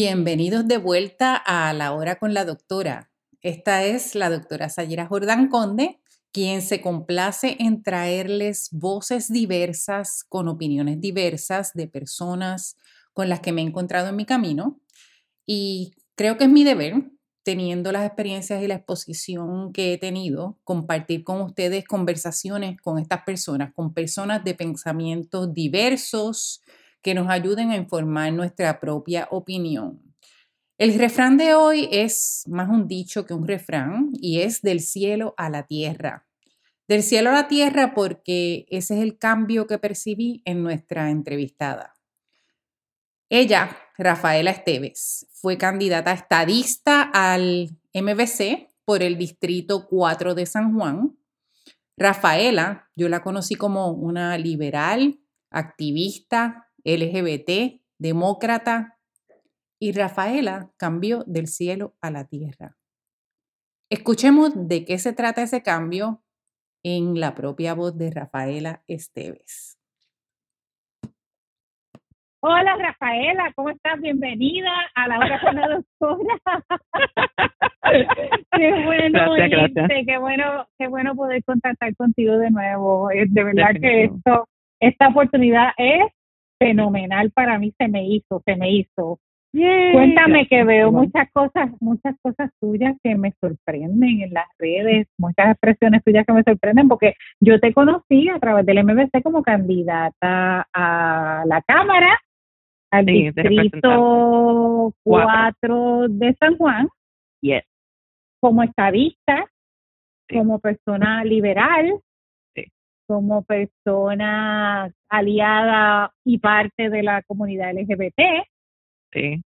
Bienvenidos de vuelta a La Hora con la Doctora. Esta es la doctora Sayira Jordán Conde, quien se complace en traerles voces diversas con opiniones diversas de personas con las que me he encontrado en mi camino. Y creo que es mi deber, teniendo las experiencias y la exposición que he tenido, compartir con ustedes conversaciones con estas personas, con personas de pensamientos diversos, que nos ayuden a informar nuestra propia opinión. El refrán de hoy es más un dicho que un refrán y es del cielo a la tierra. Del cielo a la tierra porque ese es el cambio que percibí en nuestra entrevistada. Ella, Rafaela Esteves, fue candidata estadista al MBC por el Distrito 4 de San Juan. Rafaela, yo la conocí como una liberal, activista, LGBT, demócrata, y Rafaela cambió del cielo a la tierra. Escuchemos de qué se trata ese cambio en la propia voz de Rafaela Esteves. Hola Rafaela, ¿cómo estás? Bienvenida a la hora con la doctora. qué bueno, qué bueno, qué bueno poder contactar contigo de nuevo. De verdad que esto, esta oportunidad es fenomenal para mí se me hizo, se me hizo. Cuéntame que veo muchas cosas, muchas cosas tuyas que me sorprenden en las redes, muchas expresiones tuyas que me sorprenden porque yo te conocí a través del MBC como candidata a la Cámara, al distrito 4 de San Juan, yes. como estadista, como persona liberal, como persona aliada y parte de la comunidad LGBT. Sí.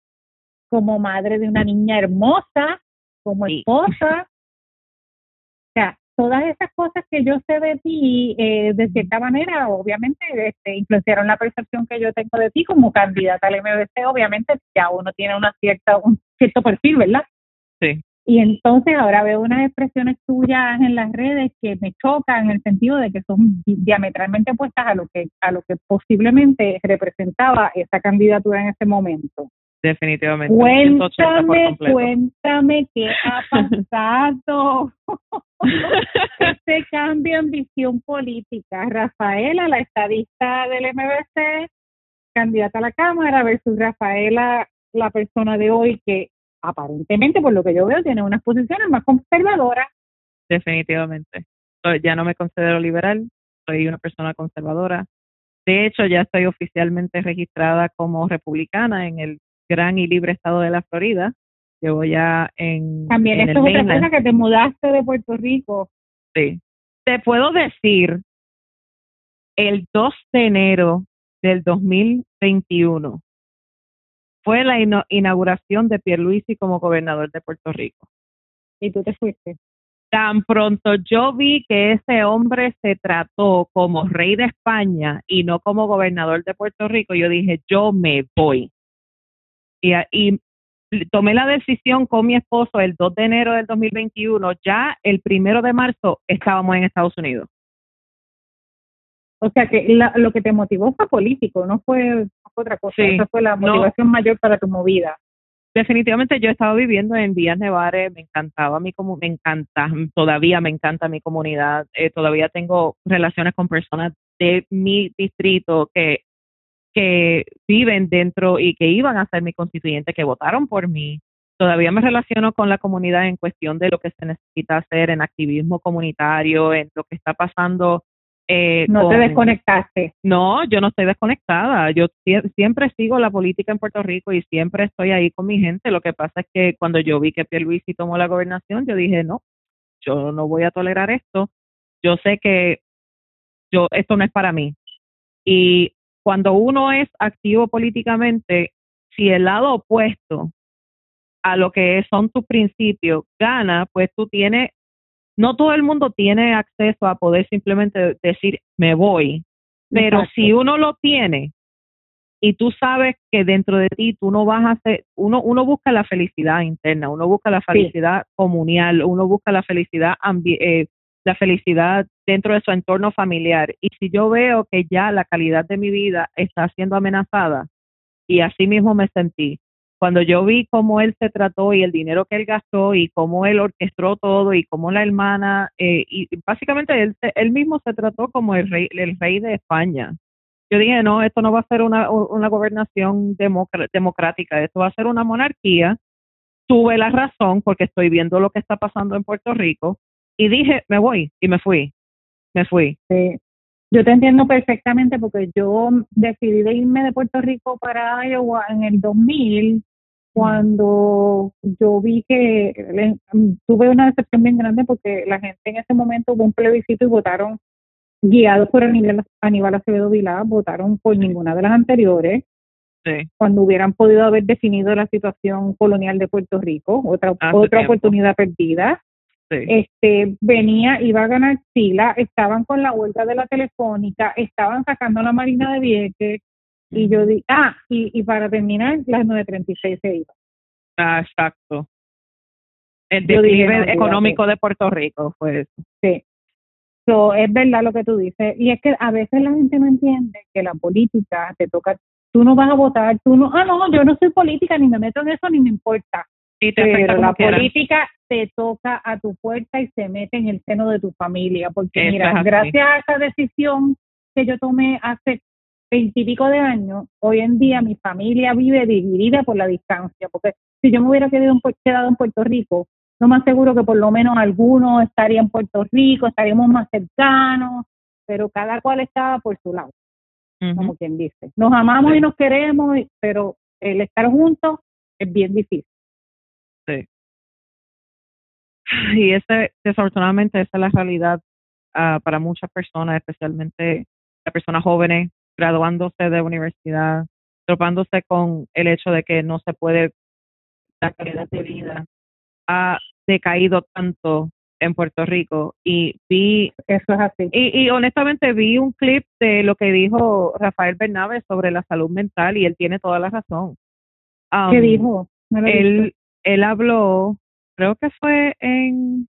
Como madre de una niña hermosa, como esposa. O sea, todas esas cosas que yo sé de ti, eh, de cierta manera, obviamente, este, influenciaron la percepción que yo tengo de ti como candidata al MBC. Obviamente, ya uno tiene una cierta, un cierto perfil, ¿verdad? Sí. Y entonces ahora veo unas expresiones tuyas en las redes que me chocan en el sentido de que son diametralmente opuestas a lo que a lo que posiblemente representaba esa candidatura en ese momento. Definitivamente. Cuéntame, cuéntame qué ha pasado. este cambio en visión política. Rafaela, la estadista del MBC, candidata a la Cámara, versus Rafaela, la persona de hoy que aparentemente, por lo que yo veo, tiene unas posiciones más conservadoras. Definitivamente. Ya no me considero liberal, soy una persona conservadora. De hecho, ya estoy oficialmente registrada como republicana en el gran y libre estado de la Florida. Llevo ya en. También esto es otra cosa que te mudaste de Puerto Rico. Sí. Te puedo decir, el 2 de enero del 2021, fue la inauguración de Pierluisi como gobernador de Puerto Rico. ¿Y tú te fuiste? Tan pronto yo vi que ese hombre se trató como rey de España y no como gobernador de Puerto Rico, yo dije, yo me voy. Y, y tomé la decisión con mi esposo el 2 de enero del 2021, ya el primero de marzo estábamos en Estados Unidos. O sea que lo que te motivó fue político, no fue otra cosa. Esa fue la motivación mayor para tu movida. Definitivamente yo estaba viviendo en Vías Nevares, me encantaba mi me encanta, todavía me encanta mi comunidad, eh, todavía tengo relaciones con personas de mi distrito que que viven dentro y que iban a ser mi constituyente, que votaron por mí. Todavía me relaciono con la comunidad en cuestión de lo que se necesita hacer en activismo comunitario, en lo que está pasando eh, no te desconectaste. No, yo no estoy desconectada. Yo siempre sigo la política en Puerto Rico y siempre estoy ahí con mi gente. Lo que pasa es que cuando yo vi que Pierluisi tomó la gobernación, yo dije, no, yo no voy a tolerar esto. Yo sé que yo esto no es para mí. Y cuando uno es activo políticamente, si el lado opuesto a lo que son tus principios gana, pues tú tienes no todo el mundo tiene acceso a poder simplemente decir me voy, pero si uno lo tiene y tú sabes que dentro de ti tú no vas a hacer, uno, uno busca la felicidad interna, uno busca la felicidad comunal, uno busca la felicidad eh, la felicidad dentro de su entorno familiar. Y si yo veo que ya la calidad de mi vida está siendo amenazada, y así mismo me sentí, cuando yo vi cómo él se trató y el dinero que él gastó y cómo él orquestó todo y cómo la hermana, eh, y básicamente él, él mismo se trató como el rey, el rey de España. Yo dije, no, esto no va a ser una, una gobernación democrática, esto va a ser una monarquía. Tuve la razón porque estoy viendo lo que está pasando en Puerto Rico y dije, me voy y me fui, me fui. Sí. Yo te entiendo perfectamente porque yo decidí de irme de Puerto Rico para Iowa en el 2000 cuando yo vi que tuve una decepción bien grande porque la gente en ese momento hubo un plebiscito y votaron guiados por Aníbal, Aníbal Acevedo Vilá, votaron por ninguna de las anteriores. Cuando hubieran podido haber definido la situación colonial de Puerto Rico, otra otra oportunidad perdida. Este, venía, iba a ganar Sila, estaban con la vuelta de la telefónica, estaban sacando la Marina de Vieques, y yo di, ah, y, y para terminar, las 9.36 se iba. Ah, exacto. El declive económico de Puerto Rico fue eso. Sí. So, es verdad lo que tú dices. Y es que a veces la gente no entiende que la política te toca, tú no vas a votar, tú no, ah, no, yo no soy política, ni me meto en eso, ni me importa. Pero la política te toca a tu puerta y se mete en el seno de tu familia. Porque mira, gracias a esa decisión que yo tomé hace veintipico de años, hoy en día mi familia vive dividida por la distancia. Porque si yo me hubiera quedado en, quedado en Puerto Rico, no más seguro que por lo menos algunos estarían en Puerto Rico, estaríamos más cercanos, pero cada cual estaba por su lado, como quien dice. Nos amamos y nos queremos, pero el estar juntos es bien difícil. Sí. Y ese, desafortunadamente, esa es la realidad uh, para muchas personas, especialmente las personas jóvenes graduándose de universidad, tropándose con el hecho de que no se puede la calidad de vida ha decaído tanto en Puerto Rico y vi eso es así. y, y honestamente vi un clip de lo que dijo Rafael Bernabe sobre la salud mental y él tiene toda la razón. ¿qué um, dijo? él él habló creo que fue en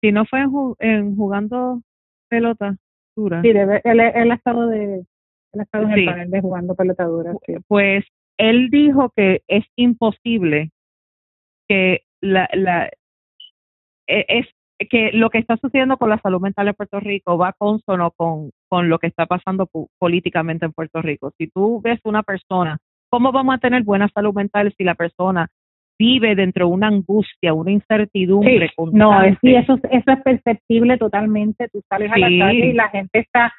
si no fue en, jugando pelota dura. Sí debe, él, él ha estado de él ha estado en el panel de jugando pelota dura pues él dijo que es imposible que la, la e, es que lo que está sucediendo con la salud mental en Puerto Rico va consono con, con lo que está pasando políticamente en Puerto Rico. Si tú ves una persona, ¿cómo vamos a tener buena salud mental si la persona vive dentro de una angustia, una incertidumbre No, sí, eso, eso es perceptible totalmente. Tú sales a la calle y la gente está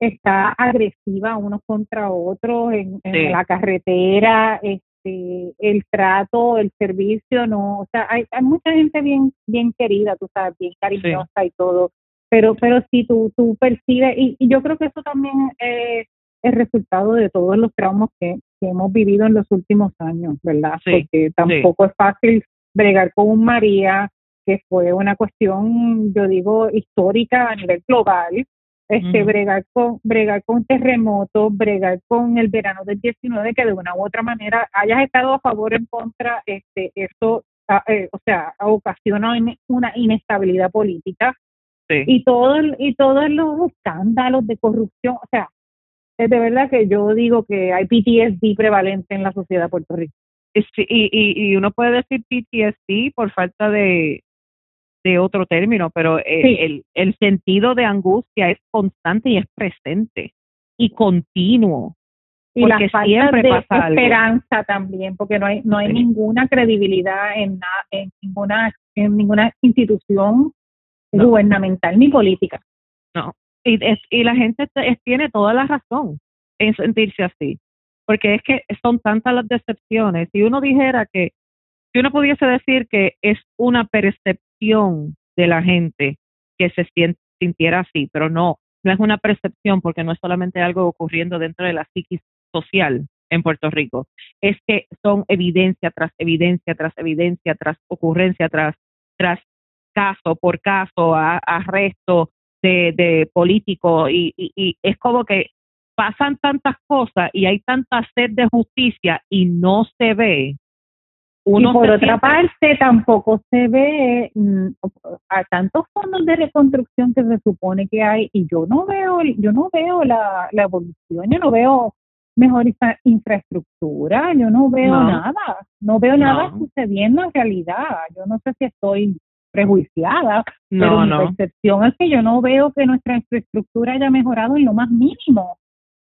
está agresiva unos contra otros en, en la carretera, este, el trato, el servicio, no, o sea, hay, hay mucha gente bien bien querida, tú sabes, bien cariñosa y todo, pero pero si tú tú percibes y, yo creo que eso también es el resultado de todos los traumas que, hemos vivido en los últimos años, ¿verdad? Porque tampoco es fácil bregar con un María que fue una cuestión, yo digo, histórica a nivel global, este, bregar con bregar con terremotos, bregar con el verano del 19, que de una u otra manera hayas estado a favor o en contra, este, eso, eh, o sea, ocasiona una inestabilidad política. Y todo y todos los escándalos de corrupción, o sea, es de verdad que yo digo que hay PTSD prevalente en la sociedad de Puerto Rico. y, y, y uno puede decir PTSD por falta de, de otro término, pero eh, el, el sentido de angustia es constante y es presente y continuo. Y la falta de esperanza también, porque no hay no hay ninguna credibilidad en, en ninguna en ninguna institución gubernamental ni política. No, y, la gente tiene toda la razón en sentirse así, porque es que son tantas las decepciones. Si uno dijera que, si uno pudiese decir que es una percepción de la gente que se sintiera así, pero no, no es una percepción porque no es solamente algo ocurriendo dentro de la psiquis social en Puerto Rico, es que son evidencia tras evidencia, tras evidencia, tras ocurrencia, tras, tras caso por caso, arresto de, de políticos y, y es como que pasan tantas cosas y hay tanta sed de justicia y no se ve y por otra parte, tampoco se ve mm, a tantos fondos de reconstrucción que se supone que hay y yo no veo, yo no veo la, la evolución, yo no veo mejor infraestructura, yo no veo nada, no veo nada sucediendo en realidad. Yo no sé si estoy prejuiciada, pero mi percepción es que yo no veo que nuestra infraestructura haya mejorado en lo más mínimo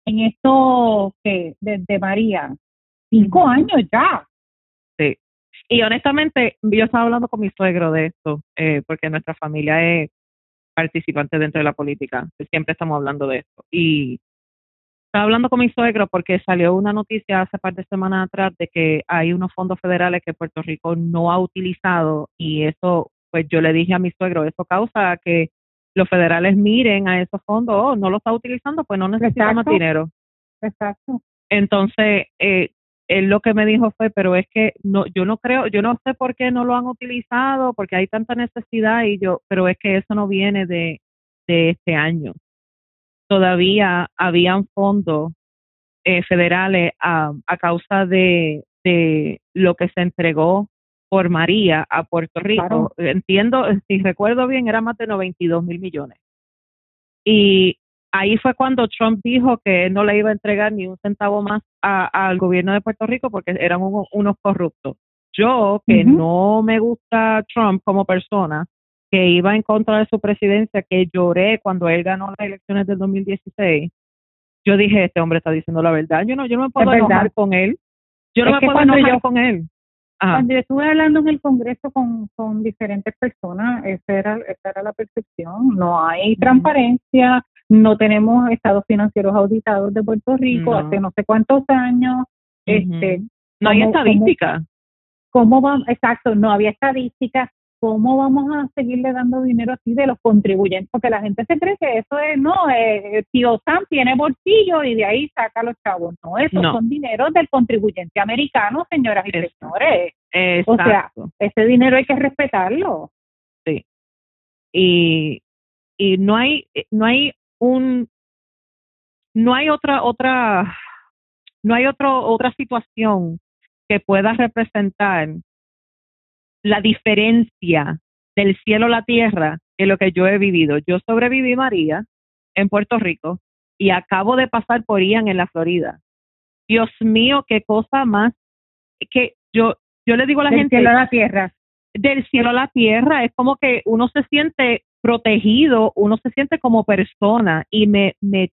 en esto que desde María, cinco años ya. Sí. Y honestamente, yo estaba hablando con mi suegro de esto, eh, porque nuestra familia es participante dentro de la política, siempre estamos hablando de esto. Y estaba hablando con mi suegro porque salió una noticia hace par de semanas atrás de que hay unos fondos federales que Puerto Rico no ha utilizado y eso, pues yo le dije a mi suegro, eso causa que los federales miren a esos fondos, oh, no lo está utilizando, pues no necesita más dinero. Exacto. Entonces, eh, él lo que me dijo fue, pero es que no, yo no creo, yo no sé por qué no lo han utilizado, porque hay tanta necesidad y yo, pero es que eso no viene de, de este año. Todavía habían fondos eh, federales a, a causa de, de lo que se entregó por María a Puerto Rico. Entiendo, si recuerdo bien, era más de 92 mil millones. Y ahí fue cuando Trump dijo que no le iba a entregar ni un centavo más al gobierno de Puerto Rico porque eran unos corruptos. Yo, que no me gusta Trump como persona, que iba en contra de su presidencia, que lloré cuando él ganó las elecciones del 2016, yo dije, este hombre está diciendo la verdad. Yo no, yo no me puedo enojar con él. Yo no me puedo enojar con él. Cuando yo estuve hablando en el Congreso con, con diferentes personas, esa era, esa era la percepción. No hay transparencia, no tenemos estados financieros auditados de Puerto Rico hace no sé cuántos años. este No hay estadística. ¿Cómo, vamos? Exacto, no había estadística. ¿Cómo vamos a seguirle dando dinero así de los contribuyentes? Porque la gente se cree que eso es, no, eh, tío Sam tiene bolsillo y de ahí saca los chavos. No, esos son dineros del contribuyente americano, señoras y señores. O sea, ese dinero hay que respetarlo. Sí. Y, y no hay, no hay un no hay otra otra no hay otro, otra situación que pueda representar la diferencia del cielo a la tierra en lo que yo he vivido. Yo sobreviví María en Puerto Rico y acabo de pasar por Ian en la Florida. Dios mío, qué cosa más que yo yo le digo a la gente del cielo a la tierra. Del cielo a la tierra, es como que uno se siente protegido, uno se siente como persona y me, me,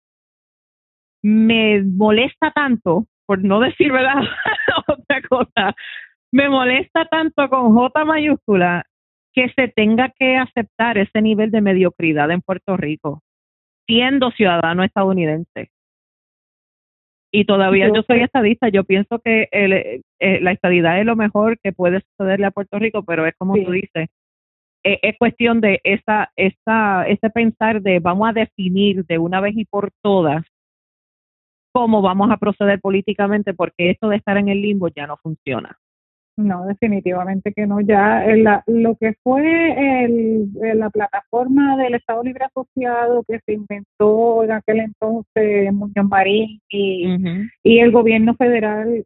me molesta tanto, por no decir verdad otra cosa, me molesta tanto con J mayúscula que se tenga que aceptar ese nivel de mediocridad en Puerto Rico, siendo ciudadano estadounidense. Y todavía yo soy estadista, yo pienso que el, eh, la estadidad es lo mejor que puede sucederle a Puerto Rico, pero es como tú dices, eh, es cuestión de esa, esa, ese pensar de vamos a definir de una vez y por todas cómo vamos a proceder políticamente, porque esto de estar en el limbo ya no funciona. No, definitivamente que no. Ya la, lo que fue el, la plataforma del Estado Libre Asociado que se inventó en aquel entonces Muñoz Marín y, y el gobierno federal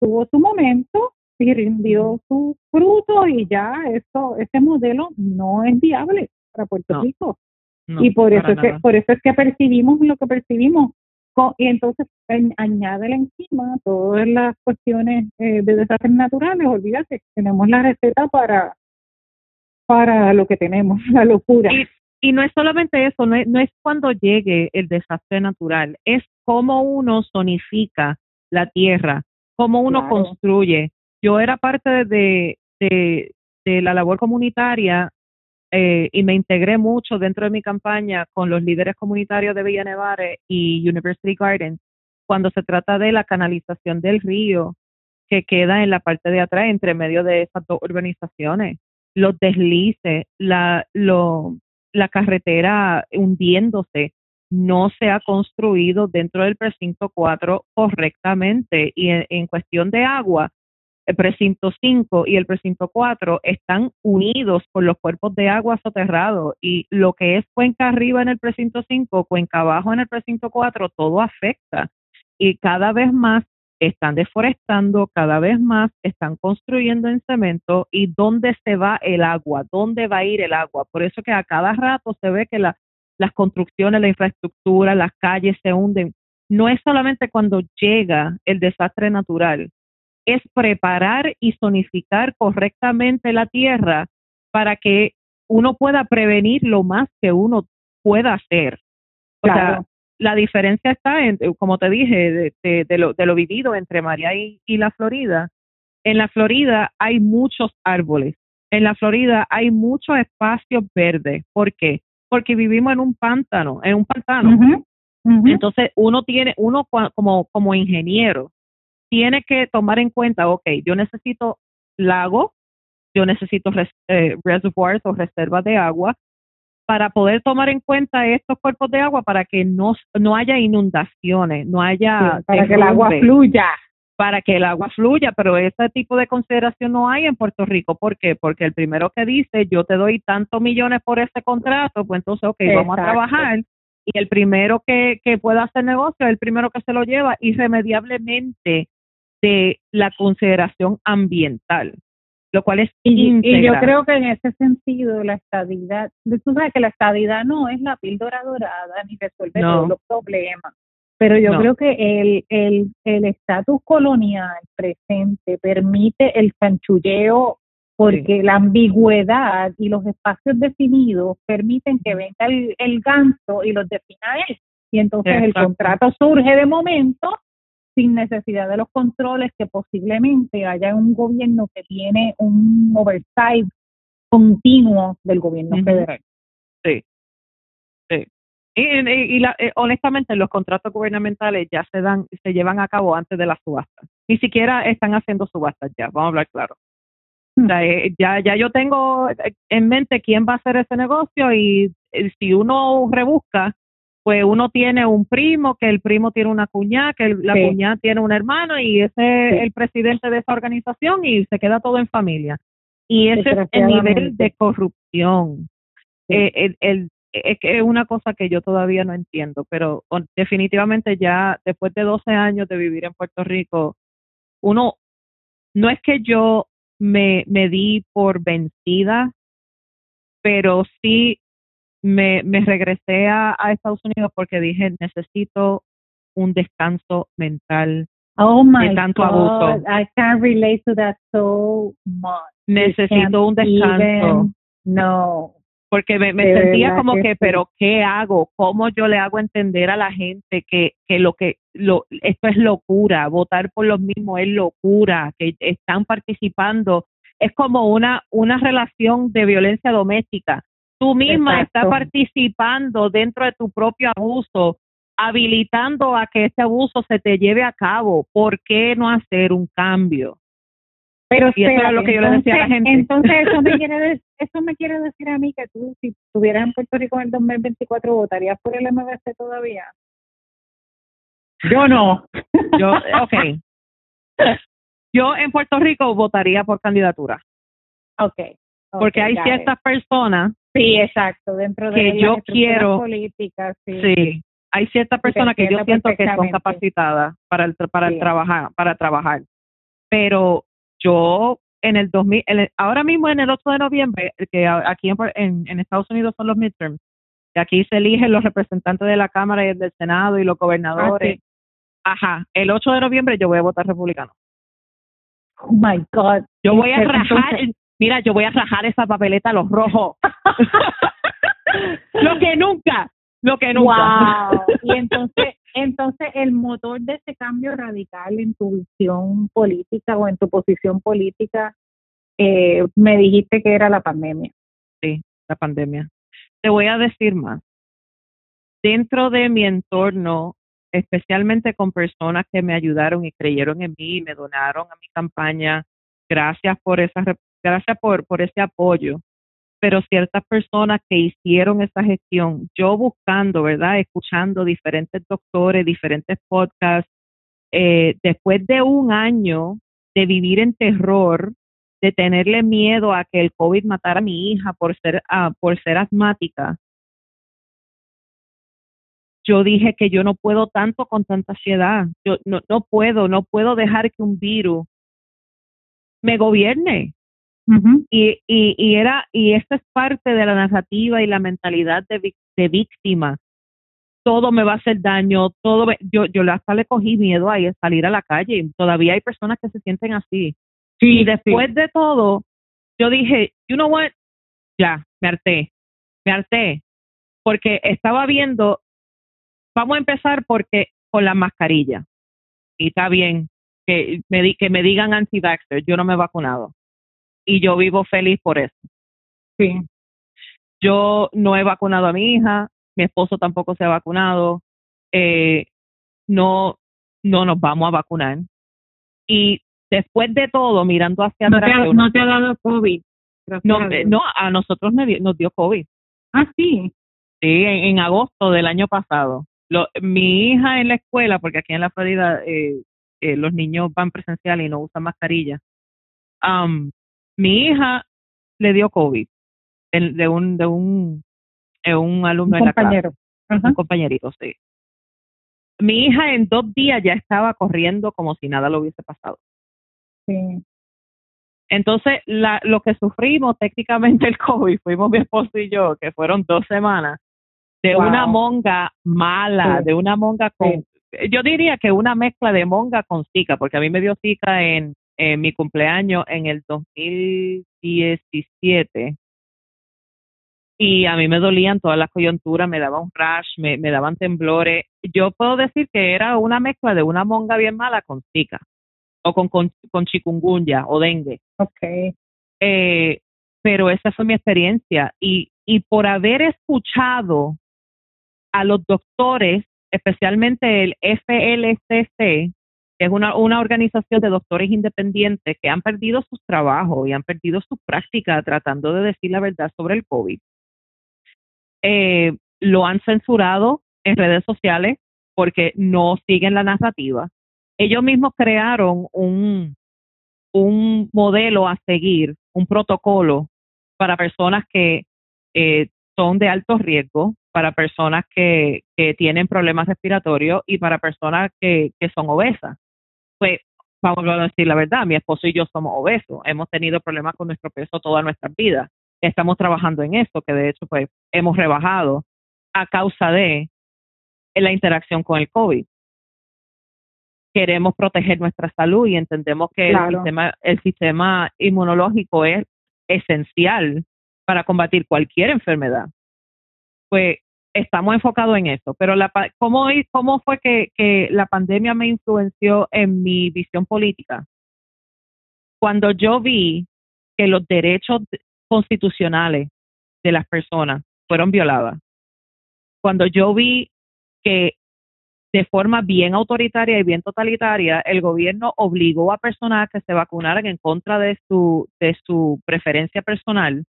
tuvo su momento, y rindió su fruto y ya eso ese modelo no es viable para Puerto Rico. Y por eso es que por eso es que percibimos lo que percibimos y entonces añádele encima todas las cuestiones eh, de desastres naturales. Olvídate tenemos la receta para para lo que tenemos la locura. Y, y no es solamente eso no es, no es cuando llegue el desastre natural es cómo uno zonifica la tierra cómo uno construye. Yo era parte de, de, la labor comunitaria eh, y me integré mucho dentro de mi campaña con los líderes comunitarios de Villa Nevare y University Gardens cuando se trata de la canalización del río que queda en la parte de atrás entre medio de esas dos urbanizaciones, los deslices, la, lo, la carretera hundiéndose, no se ha construido dentro del precinto 4 correctamente y en cuestión de agua, el precinto 5 y el precinto 4 están unidos por los cuerpos de agua soterrados. Y lo que es cuenca arriba en el precinto 5, cuenca abajo en el precinto 4, todo afecta. Y cada vez más están deforestando, cada vez más están construyendo en cemento. Y dónde se va el agua, dónde va a ir el agua. Por eso que a cada rato se ve que las construcciones, la infraestructura, las calles se hunden. No es solamente cuando llega el desastre natural, es preparar y zonificar correctamente la tierra para que uno pueda prevenir lo más que uno pueda hacer. O sea, la diferencia está, en, como te dije, de, lo, de lo vivido entre María y, y la Florida. En la Florida hay muchos árboles. En la Florida hay mucho espacio verde. ¿Por qué? Porque vivimos en un pántano, en un pantano. Entonces, uno tiene, uno como, como ingeniero, tiene que tomar en cuenta, ok, yo necesito lago, yo necesito eh, reservoirs o reservas de agua para poder tomar en cuenta estos cuerpos de agua para que no, no haya inundaciones, no haya... para que el agua fluya. Para que el agua fluya, pero ese tipo de consideración no hay en Puerto Rico. ¿Por qué? Porque el primero que dice, yo te doy tantos millones por este contrato, pues entonces, ok, vamos a trabajar. Y el primero que, que pueda hacer negocio es el primero que se lo lleva irremediablemente de la consideración ambiental lo cual es y, yo creo que en ese sentido la estadidad, tú sabes que la estadidad no es la píldora dorada ni resuelve todos los problemas, pero yo creo que el el el estatus colonial presente permite el chanchulleo porque la ambigüedad y los espacios definidos permiten que venga el, el ganso y los defina él. Y entonces el contrato surge de momento sin necesidad de los controles que posiblemente haya un gobierno que tiene un oversight continuo del gobierno federal. Sí, sí. Y, la, eh, honestamente los contratos gubernamentales ya se dan, se llevan a cabo antes de las subastas. Ni siquiera están haciendo subastas ya, vamos a hablar claro. Hmm. Eh, ya, ya yo tengo en mente quién va a hacer ese negocio y eh, si uno rebusca, pues uno tiene un primo, que el primo tiene una cuñada, que la cuñada tiene un hermano y ese es el presidente de esa organización y se queda todo en familia. Y ese es el nivel de corrupción. Eh, el, es que es una cosa que yo todavía no entiendo, pero definitivamente ya después de 12 años de vivir en Puerto Rico, uno, no es que yo me, me di por vencida, pero sí me, me regresé a, Estados Unidos porque dije, necesito un descanso mental oh my tanto abuso. I can't relate to that so much. Necesito un descanso. no. Porque me, me sentía como que, pero ¿qué hago? ¿Cómo yo le hago entender a la gente que, que lo que lo, esto es locura? Votar por los mismos es locura, que están participando. Es como una, una relación de violencia doméstica tú misma estás participando dentro de tu propio abuso, habilitando a que ese abuso se te lleve a cabo. ¿Por qué no hacer un cambio? Pero eso es lo que yo le decía a la gente. Entonces, eso me, quiere eso me quiere decir a mí que tú, si estuvieras en Puerto Rico en el 2024, ¿votarías por el MBC todavía? Yo no. Yo, ok. Yo en Puerto Rico votaría por candidatura. Ok. Porque hay ciertas personas Sí, exacto, dentro de que yo quiero políticas, sí. sí. Hay ciertas personas que yo siento que son capacitadas para el para el trabajar, para trabajar. Pero yo en el 2000 ahora mismo en el 8 de noviembre, que aquí en, en, Estados Unidos son los midterms, y aquí se eligen los representantes de la Cámara y del Senado y los gobernadores. Ah, Ajá, el 8 de noviembre yo voy a votar republicano. Oh my God. Yo voy a rajar, mira, yo voy a rajar esa papeleta a los rojos. lo que nunca, lo que nunca. Wow. Y entonces, entonces el motor de ese cambio radical en tu visión política o en tu posición política, eh, me dijiste que era la pandemia. Sí, la pandemia. Te voy a decir más. Dentro de mi entorno, especialmente con personas que me ayudaron y creyeron en mí, me donaron a mi campaña, gracias por esa gracias por, por ese apoyo. Pero ciertas personas que hicieron esa gestión, yo buscando, ¿verdad? Escuchando diferentes doctores, diferentes podcasts, eh, después de un año de vivir en terror, de tenerle miedo a que el COVID matara a mi hija por ser, uh, por ser asmática, yo dije que yo no puedo tanto con tanta ansiedad. Yo no, no puedo, no puedo dejar que un virus me gobierne y, y, y, era, y esta es parte de la narrativa y la mentalidad de, de víctima. todo me va a hacer daño, todo yo yo hasta le cogí miedo ahí a salir a la calle todavía hay personas que se sienten así. Sí, y después de todo, yo dije, you know what, ya, me harté, me harté, porque estaba viendo, vamos a empezar porque con la mascarilla, y está bien que me, que me digan anti-vaxxer, yo no me he vacunado, y yo vivo feliz por eso. Sí. Yo no he vacunado a mi hija, mi esposo tampoco se ha vacunado, eh, no, no nos vamos a vacunar. Y después de todo, mirando hacia atrás. no te ha dado COVID. No, no, a nosotros nos dio COVID. Ah, sí. Sí, en, agosto del año pasado. Lo, mi hija en la escuela, porque aquí en la Florida eh, eh, los niños van presencial y no usan mascarilla. Um, mi hija le dio COVID de, un de un, de un alumno en la clase. Un compañerito, sí. Mi hija en dos días ya estaba corriendo como si nada lo hubiese pasado. Sí. Entonces, la, lo que sufrimos técnicamente el COVID, fuimos mi esposo y yo, que fueron dos semanas, de una monga mala, de una monga con, yo diría que una mezcla de monga con zika, porque a mí me dio zika en, en mi cumpleaños en el 2017 y a mí me dolían todas las coyunturas, me daba un rash, me, me daban temblores. Yo puedo decir que era una mezcla de una monga bien mala con zika o con, con, con chikungunya o dengue. Okay. Eh, pero esa fue mi experiencia y, y por haber escuchado a los doctores, especialmente el FLCC, que es una, una organización de doctores independientes que han perdido sus trabajos y han perdido su práctica tratando de decir la verdad sobre el COVID. Eh, lo han censurado en redes sociales porque no siguen la narrativa ellos mismos crearon un, un modelo a seguir, un protocolo para personas que eh, son de alto riesgo, para personas que, que tienen problemas respiratorios y para personas que, que son obesas. Pues vamos a decir la verdad, mi esposo y yo somos obesos, hemos tenido problemas con nuestro peso toda nuestra vida. Estamos trabajando en esto, que de hecho pues hemos rebajado a causa de la interacción con el COVID queremos proteger nuestra salud y entendemos que el, sistema, el sistema inmunológico es esencial para combatir cualquier enfermedad. Pues estamos enfocados en eso. Pero la, ¿cómo, cómo fue que, que la pandemia me influenció en mi visión política? Cuando yo vi que los derechos constitucionales de las personas fueron violados, cuando yo vi que de forma bien autoritaria y bien totalitaria, el gobierno obligó a personas que se vacunaran en contra de su, de su preferencia personal.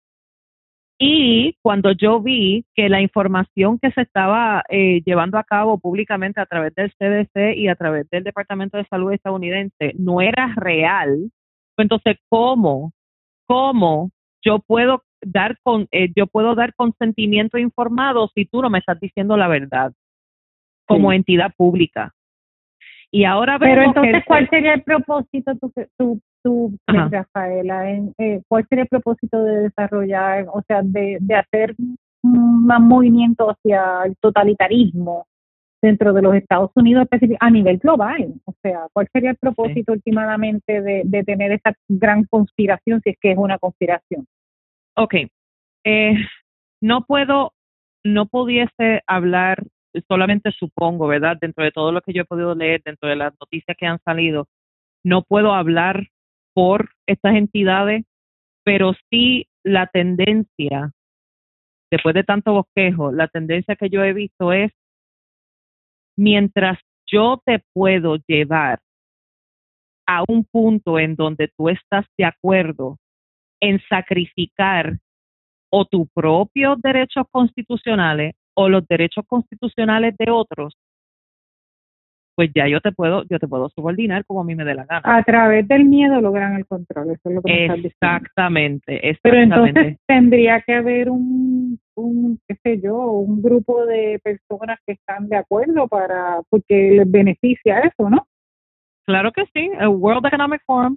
Y cuando yo vi que la información que se estaba eh, llevando a cabo públicamente a través del CDC y a través del Departamento de Salud estadounidense no era real, pues entonces cómo, cómo yo puedo dar con, eh, yo puedo dar consentimiento informado si tú no me estás diciendo la verdad como entidad pública. Y ahora Pero entonces, ¿cuál sería el propósito, tu, tu, Rafaela? Eh, ¿Cuál sería el propósito de desarrollar, o sea, de, de hacer un movimiento hacia el totalitarismo dentro de los Estados Unidos a nivel global? O sea, ¿cuál sería el propósito últimamente de, de tener esa gran conspiración, si es que es una conspiración? Ok. Eh, no puedo, no pudiese hablar solamente supongo, ¿verdad? Dentro de todo lo que yo he podido leer, dentro de las noticias que han salido, no puedo hablar por estas entidades, pero sí la tendencia, después de tanto bosquejo, la tendencia que yo he visto es, mientras yo te puedo llevar a un punto en donde tú estás de acuerdo en sacrificar o tus propios derechos constitucionales o los derechos constitucionales de otros, pues ya yo te puedo, yo te puedo subordinar como a mí me dé la gana. A través del miedo logran el control, eso es lo que exactamente, exactamente. Pero entonces tendría que haber un, un, qué sé yo, un grupo de personas que están de acuerdo para, porque les beneficia eso, ¿no? Claro que sí, el World Economic Forum.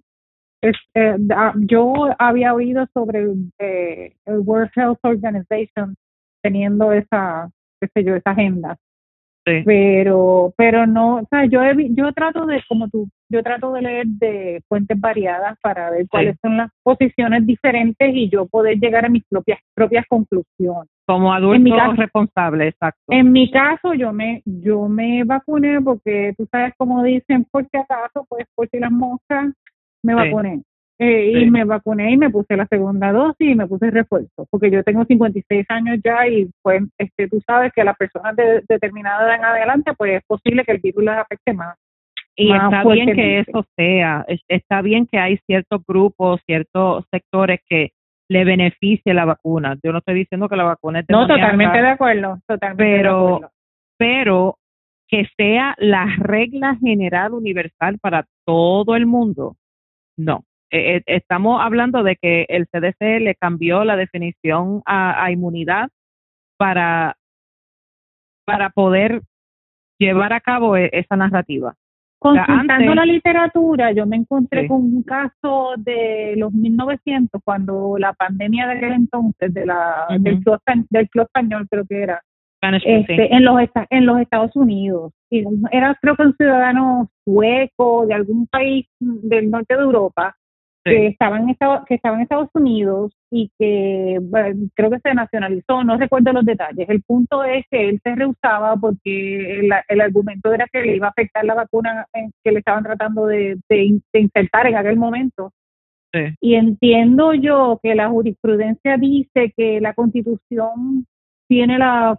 Este, yo había oído sobre eh, el World Health Organization teniendo esa, qué sé yo, esa agenda. Pero, pero no, o sea, yo, yo trato de, como tú, yo trato de leer de fuentes variadas para ver cuáles son las posiciones diferentes y yo poder llegar a mis propias propias conclusiones. Como adulto responsable, exacto. En mi caso, yo me yo me vacuné porque tú sabes como dicen, por si acaso, pues por si las moscas, me vacuné. Eh, y me vacuné y me puse la segunda dosis y me puse refuerzo, porque yo tengo 56 años ya y pues este, tú sabes que a las personas de determinada edad en adelante pues es posible que el virus les afecte más. Y está bien que eso sea, está bien que hay ciertos grupos, ciertos sectores que le beneficie la vacuna. Yo no estoy diciendo que la vacuna es No, totalmente de acuerdo, totalmente pero, Pero que sea la regla general universal para todo el mundo, no. Eh, eh, estamos hablando de que el CDC le cambió la definición a, inmunidad para, para poder llevar a cabo e, esa narrativa. Consultando la literatura, yo me encontré con un caso de los 1900, cuando la pandemia de aquel entonces, de la, del, club, del club español creo que era, este, en, los, en los Estados Unidos. Y era creo que un ciudadano sueco de algún país del norte de Europa que estaba en Estados, que estaba en Estados Unidos y que creo que se nacionalizó, no recuerdo los detalles. El punto es que él se rehusaba porque el, el argumento era que le iba a afectar la vacuna que le estaban tratando de, de, insertar en aquel momento. Y entiendo yo que la jurisprudencia dice que la constitución tiene la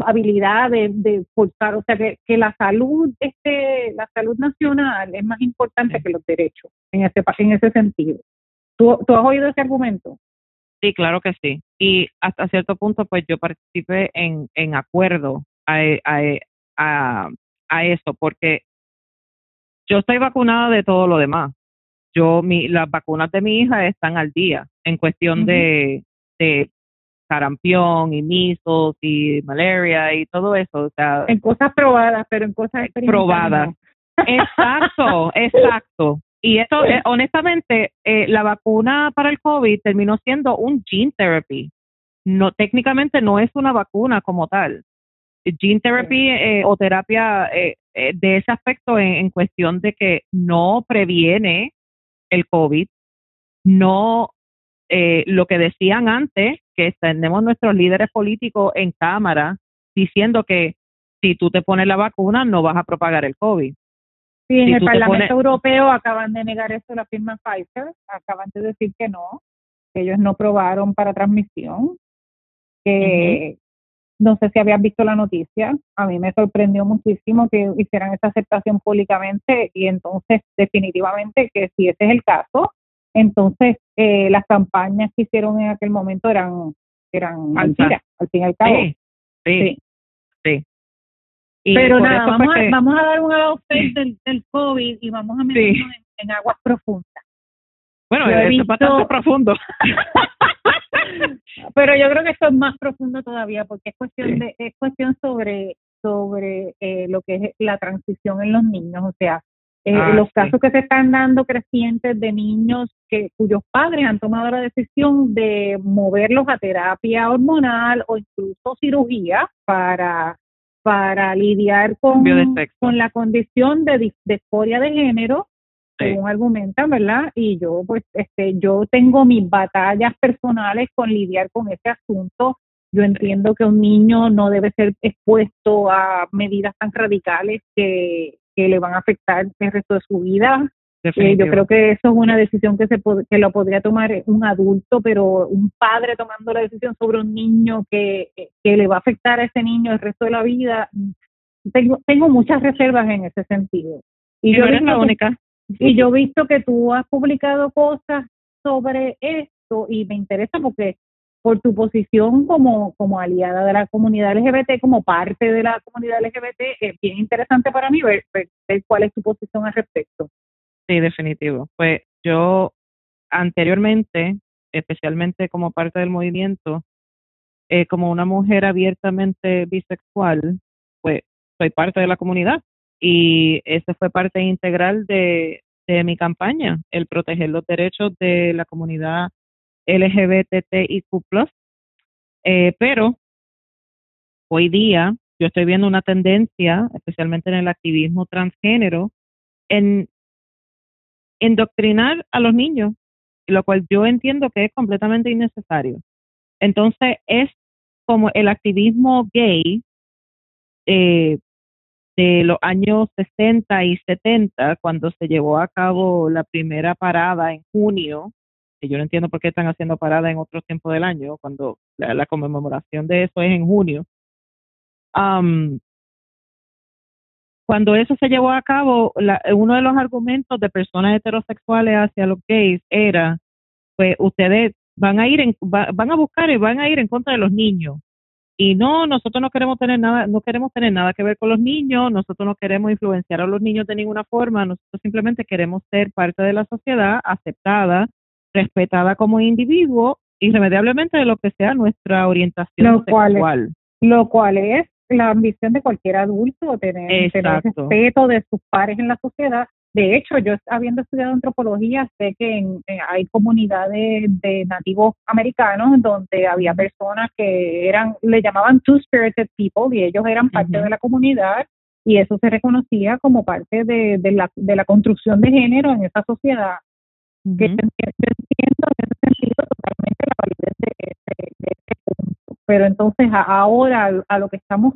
habilidad de, de forzar, o sea que, que la salud, este, la salud nacional es más importante que los derechos en ese, en ese sentido. ¿Tú, has oído ese argumento? Sí, claro que sí. Y hasta cierto punto, pues yo participé en, en acuerdo a, a, a, a eso, porque yo estoy vacunada de todo lo demás. Yo, mi, las vacunas de mi hija están al día en cuestión de, de sarampión y measles y malaria y todo eso. O sea, en cosas probadas, pero en cosas probadas. Exacto, exacto. Y esto, eh, honestamente, eh, la vacuna para el COVID terminó siendo un gene therapy. No, técnicamente no es una vacuna como tal. Gene therapy eh, o terapia de ese aspecto en, cuestión de que no previene el COVID, no lo que decían antes, que tenemos nuestros líderes políticos en cámara diciendo que si tú te pones la vacuna no vas a propagar el COVID. Sí, en el Parlamento Europeo acaban de negar eso la firma Pfizer, acaban de decir que no, que ellos no probaron para transmisión, que no sé si habías visto la noticia, a mí me sorprendió muchísimo que hicieran esa aceptación públicamente y entonces definitivamente que si ese es el caso, entonces eh, las campañas que hicieron en aquel momento eran eran mentiras, al fin y al cabo. sí. sí. Pero nada, vamos a, vamos a dar un update del, del COVID y vamos a meternos en, aguas profundas. Bueno, es bastante profundo. Pero yo creo que esto es más profundo todavía porque es cuestión de es cuestión sobre sobre eh, lo que es la transición en los niños, o sea, eh, ah, los casos que se están dando crecientes de niños que cuyos padres han tomado la decisión de moverlos a terapia hormonal o incluso cirugía para para lidiar con, con la condición de disforia de género, según argumentan, ¿verdad? Y yo, pues, este, yo tengo mis batallas personales con lidiar con ese asunto. Yo entiendo que un niño no debe ser expuesto a medidas tan radicales que, que le van a afectar el resto de su vida. Eh, yo creo que eso es una decisión que se que lo podría tomar un adulto, pero un padre tomando la decisión sobre un niño que, que le va a afectar a ese niño el resto de la vida, tengo, tengo muchas reservas en ese sentido. Y yo, la única. y yo he visto que tú has publicado cosas sobre esto y me interesa porque por tu posición como, como aliada de la comunidad LGBT, como parte de la comunidad LGBT, es bien interesante para mí ver cuál es tu posición al respecto. Sí, definitivo. Pues yo anteriormente, especialmente como parte del movimiento, eh, como una mujer abiertamente bisexual, pues soy parte de la comunidad y ese fue parte integral de, de mi campaña, el proteger los derechos de la comunidad LGBTIQ+. Eh, pero hoy día yo estoy viendo una tendencia, especialmente en el activismo transgénero, en indoctrinar a los niños, lo cual yo entiendo que es completamente innecesario. Entonces, es como el activismo gay eh, de los años 60 y 70, cuando se llevó a cabo la primera parada en junio, que yo no entiendo por qué están haciendo parada en otro tiempo del año, cuando la, conmemoración de eso es en junio. cuando eso se llevó a cabo, uno de los argumentos de personas heterosexuales hacia los gays era, pues ustedes van a ir, en, van a buscar y van a ir en contra de los niños y no, nosotros no queremos tener nada, no queremos tener nada que ver con los niños, nosotros no queremos influenciar a los niños de ninguna forma, nosotros simplemente queremos ser parte de la sociedad, aceptada, respetada como individuo, irremediablemente de lo que sea nuestra orientación lo sexual. lo cual es la ambición de cualquier adulto, tener, tener respeto de sus pares en la sociedad de hecho, yo habiendo estudiado antropología, sé que eh, hay comunidades de nativos americanos donde había personas que eran, le llamaban two-spirited people y ellos eran parte de la comunidad y eso se reconocía como parte de, la, de la construcción de género en esa sociedad. Que entiendo en ese sentido totalmente la validez de ese, punto. Pero entonces ahora a, lo que estamos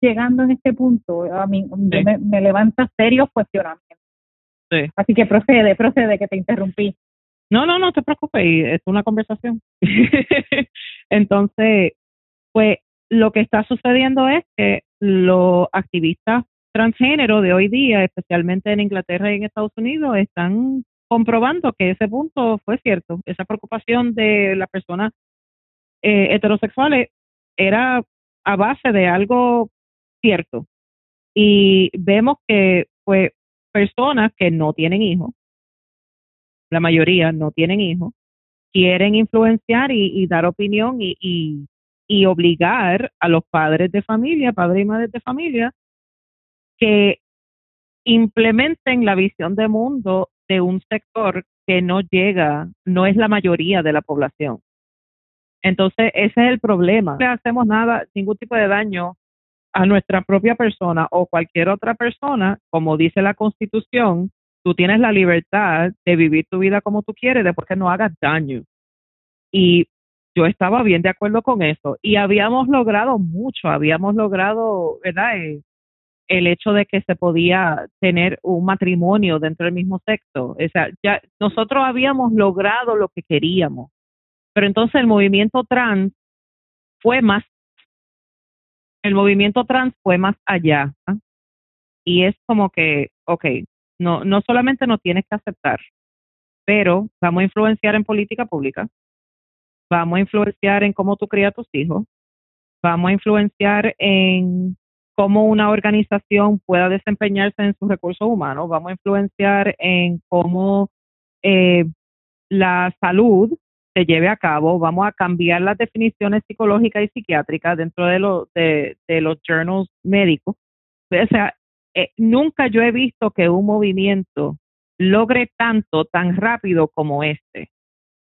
llegando en este punto, a mí me, me levanta serios cuestionamientos Así que procede, procede, que te interrumpí. No, no, no te preocupes, es una conversación. Entonces, pues lo que está sucediendo es que los activistas transgénero de hoy día, especialmente en Inglaterra y en Estados Unidos, están comprobando que ese punto fue cierto. Esa preocupación de las personas eh, heterosexuales era a base de algo cierto. Y vemos que, pues, personas que no tienen hijos, la mayoría no tienen hijos, quieren influenciar y, dar opinión y, y, obligar a los padres de familia, padres y madres de familia, que implementen la visión de mundo de un sector que no llega, no es la mayoría de la población. Entonces, ese es el problema. No le hacemos nada, ningún tipo de daño a nuestra propia persona o cualquier otra persona, como dice la Constitución, tú tienes la libertad de vivir tu vida como tú quieres después que no hagas daño. Y yo estaba bien de acuerdo con eso y habíamos logrado mucho, habíamos logrado, ¿verdad? Eh, el hecho de que se podía tener un matrimonio dentro del mismo sexo. O sea, ya nosotros habíamos logrado lo que queríamos. Pero entonces el movimiento trans fue más el movimiento trans fue más allá. ¿ah? Y es como que, ok, no, no solamente nos tienes que aceptar, pero vamos a influenciar en política pública, vamos a influenciar en cómo tú crías a tus hijos, vamos a influenciar en cómo una organización pueda desempeñarse en sus recursos humanos, vamos a influenciar en cómo eh, la salud lleve a cabo, vamos a cambiar las definiciones psicológicas y psiquiátricas dentro de, lo, de, los journals médicos. O sea, eh, nunca yo he visto que un movimiento logre tanto tan rápido como este.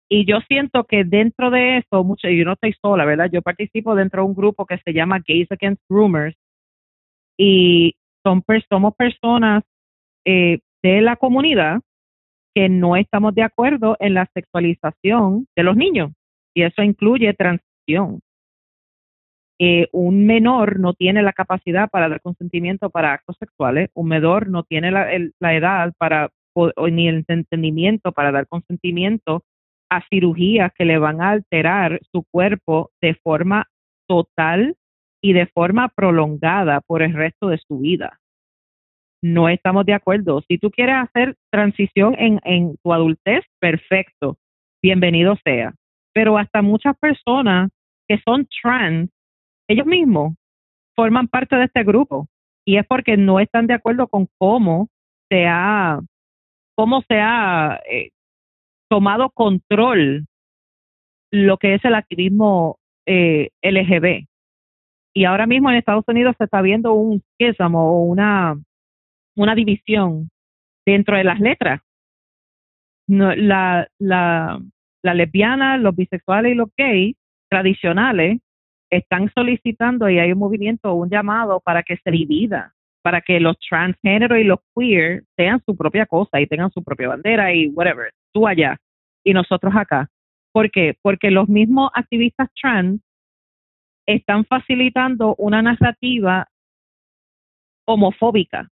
Y yo siento que dentro de eso, yo no estoy sola, ¿verdad? Yo participo dentro de un grupo que se llama Gays Against Rumors y son, somos personas eh, de la comunidad que no estamos de acuerdo en la sexualización de los niños y eso incluye transición. Eh, un menor no tiene la capacidad para dar consentimiento para actos sexuales, un menor no tiene la, la edad para ni el entendimiento para dar consentimiento a cirugías que le van a alterar su cuerpo de forma total y de forma prolongada por el resto de su vida no estamos de acuerdo. Si tú quieres hacer transición en, en tu adultez, perfecto, bienvenido sea. Pero hasta muchas personas que son trans, ellos mismos forman parte de este grupo y es porque no están de acuerdo con cómo se ha, cómo se ha eh, tomado control lo que es el activismo eh, LGB. Y ahora mismo en Estados Unidos se está viendo un esquismo o una una división dentro de las letras. No, la, la, la lesbiana, los bisexuales y los gays tradicionales están solicitando y hay un movimiento, un llamado para que se divida, para que los transgénero y los queer sean su propia cosa y tengan su propia bandera y whatever, tú allá y nosotros acá. ¿Por qué? Porque los mismos activistas trans están facilitando una narrativa homofóbica,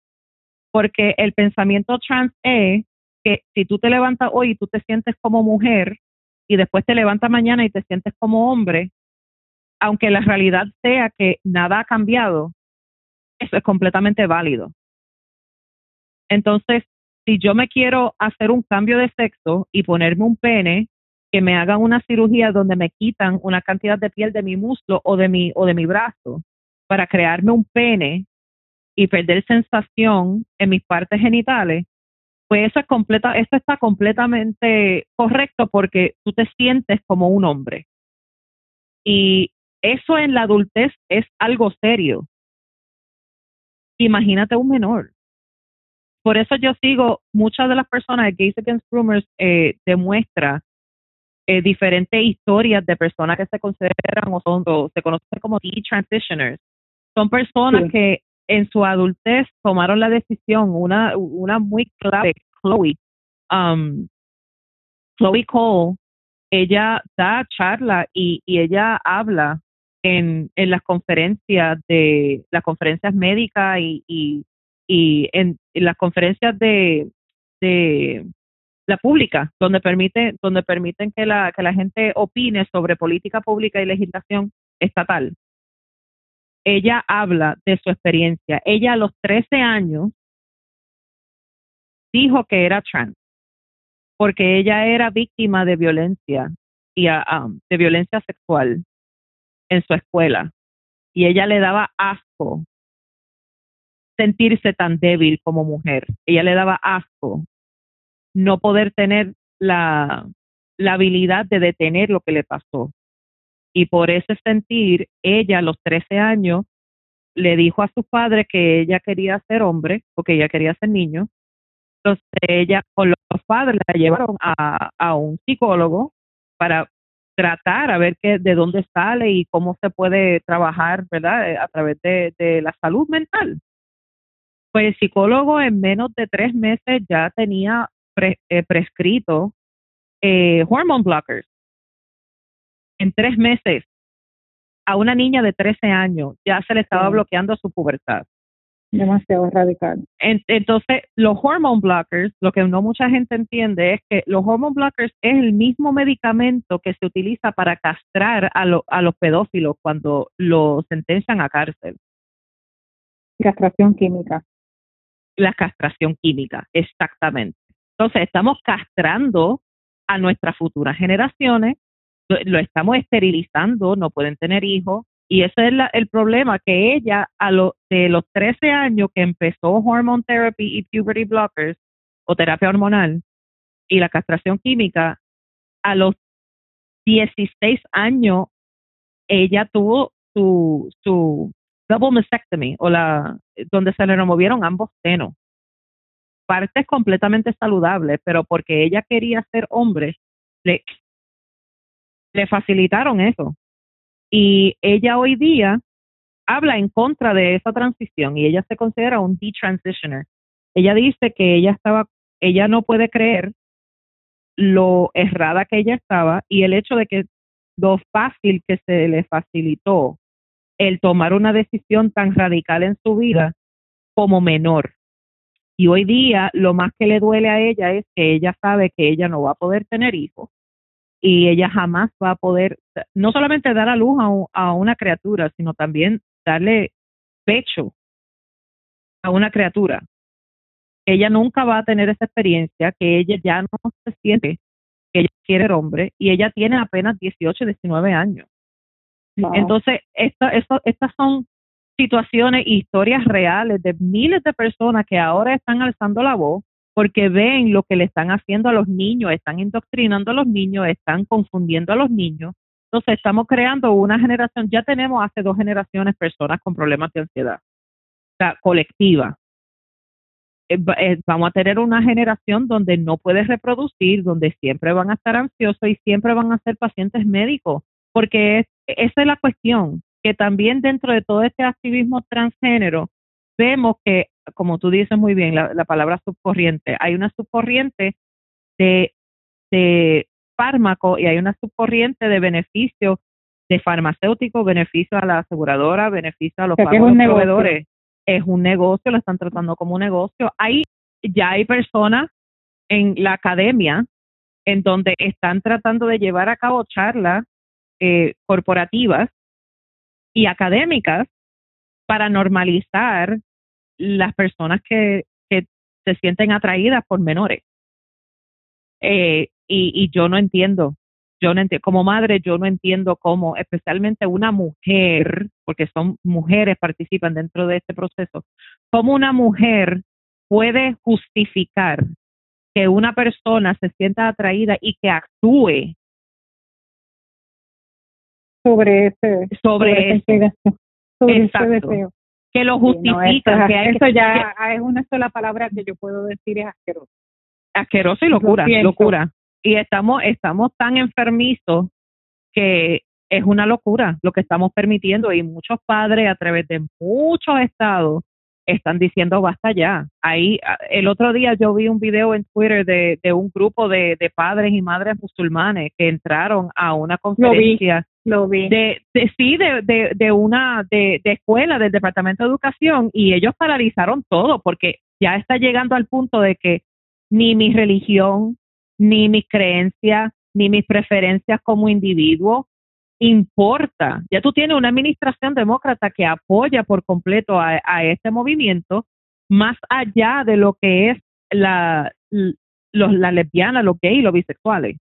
porque el pensamiento trans es que si tú te levantas hoy y tú te sientes como mujer y después te levantas mañana y te sientes como hombre, aunque la realidad sea que nada ha cambiado, eso es completamente válido. Entonces, si yo me quiero hacer un cambio de sexo y ponerme un pene, que me hagan una cirugía donde me quitan una cantidad de piel de mi muslo o de mi o de mi brazo para crearme un pene y perder sensación en mis partes genitales, pues eso es completa, eso está completamente correcto porque tú te sientes como un hombre. Y eso en la adultez es algo serio. Imagínate un menor. Por eso yo sigo, muchas de las personas de Gays Against Rumors eh, demuestra eh, diferentes historias de personas que se consideran o son o se conocen como transitioners. Son personas que en su adultez tomaron la decisión, una, una muy clave, Chloe, um, Chloe Cole, ella da charla y, y ella habla en, en las conferencias de las conferencias médicas y, y, y en, las conferencias de, de la pública, donde permite, donde permiten que la, que la gente opine sobre política pública y legislación estatal. Ella habla de su experiencia. Ella a los 13 años dijo que era trans, porque ella era víctima de violencia y um, de violencia sexual en su escuela y ella le daba asco sentirse tan débil como mujer. Ella le daba asco no poder tener la, la habilidad de detener lo que le pasó. Y por ese sentir, ella a los 13 años le dijo a su padre que ella quería ser hombre, porque ella quería ser niño. Entonces ella con los padres la llevaron a, a un psicólogo para tratar a ver qué, de dónde sale y cómo se puede trabajar, ¿verdad? Eh, a través de, de la salud mental. Pues el psicólogo en menos de tres meses ya tenía eh, prescrito eh, hormone blockers. En tres meses a una niña de 13 años ya se le estaba bloqueando su pubertad demasiado radical. entonces, los hormone blockers, lo que no mucha gente entiende es que los hormone blockers es el mismo medicamento que se utiliza para castrar a, a los pedófilos cuando los sentencian a cárcel. Castración química. La castración química, exactamente. Entonces, estamos castrando a nuestras futuras generaciones, lo estamos esterilizando, no pueden tener hijos, y ese es el problema, que ella a lo, de los 13 años que empezó hormone therapy y puberty blockers o terapia hormonal y la castración química, a los 16 años ella tuvo su, su double mastectomy o la donde se le removieron ambos senos. Partes completamente saludables, pero porque ella quería ser hombre, le, le facilitaron eso. Y ella hoy día habla en contra de esa transición y ella se considera un detransitioner. Ella dice que ella estaba, ella no puede creer lo errada que ella estaba y el hecho de que lo fácil que se le facilitó el tomar una decisión tan radical en su vida como menor. Y hoy día lo más que le duele a ella es que ella sabe que ella no va a poder tener hijos y ella jamás va a poder no solamente dar a luz a, una criatura, sino también darle pecho a una criatura. Ella nunca va a tener esa experiencia, que ella ya no se siente que ella quiere ser hombre y ella tiene apenas 18, 19 años. Entonces, esto, estas son situaciones, historias reales de miles de personas que ahora están alzando la voz porque ven lo que le están haciendo a los niños, están indoctrinando a los niños, están confundiendo a los niños. Entonces estamos creando una generación, ya tenemos hace dos generaciones personas con problemas de ansiedad, o colectiva. Eh, eh, vamos a tener una generación donde no puede reproducir, donde siempre van a estar ansiosos y siempre van a ser pacientes médicos, porque esa es la cuestión. Que también dentro de todo este activismo transgénero vemos que, como tú dices muy bien, la, palabra subcorriente, hay una subcorriente de, de fármaco y hay una subcorriente de beneficio de farmacéutico, beneficio a la aseguradora, beneficio a los, proveedores. Es un negocio, lo están tratando como un negocio. Hay, ya hay personas en la academia en donde están tratando de llevar a cabo charlas eh, corporativas y académicas para normalizar las personas que, que se sienten atraídas por menores. Eh, y, y yo no entiendo, yo no entiendo, como madre yo no entiendo cómo, especialmente una mujer, porque son mujeres participan dentro de este proceso, cómo una mujer puede justificar que una persona se sienta atraída y que actúe sobre ese sobre, ese, deseo. Que lo justifica. que eso ya es una sola palabra que yo puedo decir es asqueroso. Asqueroso y locura, locura. Y estamos, estamos tan enfermizos que es una locura lo que estamos permitiendo y muchos padres a través de muchos estados están diciendo basta ya. Ahí, el otro día yo vi un video en Twitter de, de un grupo de, de padres y madres musulmanes que entraron a una conferencia. De, sí, de, de, una de, de escuela, del Departamento de Educación, y ellos paralizaron todo porque ya está llegando al punto de que ni mi religión, ni mis creencias, ni mis preferencias como individuo importa. Ya tú tienes una administración demócrata que apoya por completo a, este movimiento, más allá de lo que es la, los, la lesbiana, los gays los bisexuales.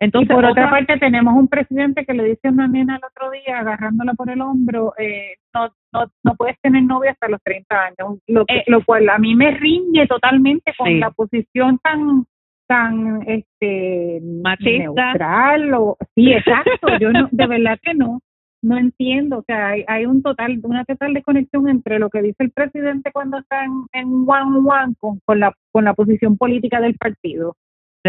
Entonces, por otra, parte tenemos un presidente que le dice a una nena el otro día, agarrándola por el hombro, eh, no, no, no puedes tener novia hasta los 30 años, lo, que, eh, lo cual a mí me riñe totalmente con la posición tan tan este machista. neutral o sí exacto yo no de verdad que no no entiendo o sea hay, hay un total una total desconexión entre lo que dice el presidente cuando está en, en one one con, con la con la posición política del partido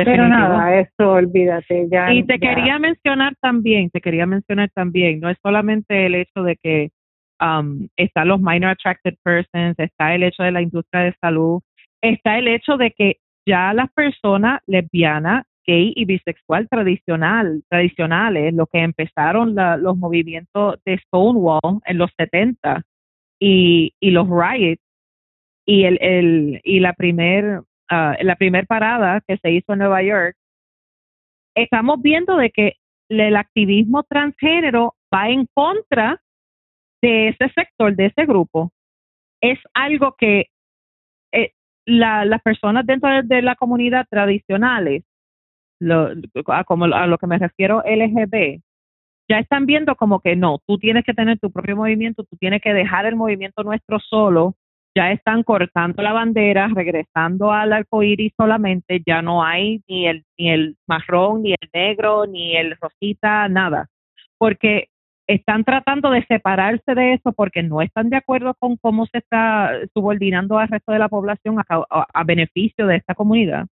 pero nada eso olvídate ya y te quería mencionar también te quería mencionar también no es solamente el hecho de que um, están los minor attracted persons está el hecho de la industria de salud está el hecho de que ya las personas lesbianas, gay y bisexual tradicional, tradicionales, lo que empezaron los movimientos de Stonewall en los 70 y, y los riots y el, el y la primer uh, la primer parada que se hizo en Nueva York estamos viendo de que el activismo transgénero va en contra de ese sector de ese grupo. Es algo que eh, la, las personas dentro de, la comunidad tradicionales, lo, a, como a lo que me refiero LGB, ya están viendo como que no, tú tienes que tener tu propio movimiento, tú tienes que dejar el movimiento nuestro solo, ya están cortando la bandera, regresando al arcoíris solamente, ya no hay ni el, ni el marrón, ni el negro, ni el rosita, nada. Porque están tratando de separarse de eso porque no están de acuerdo con cómo se está subordinando al resto de la población a, beneficio de esta comunidad.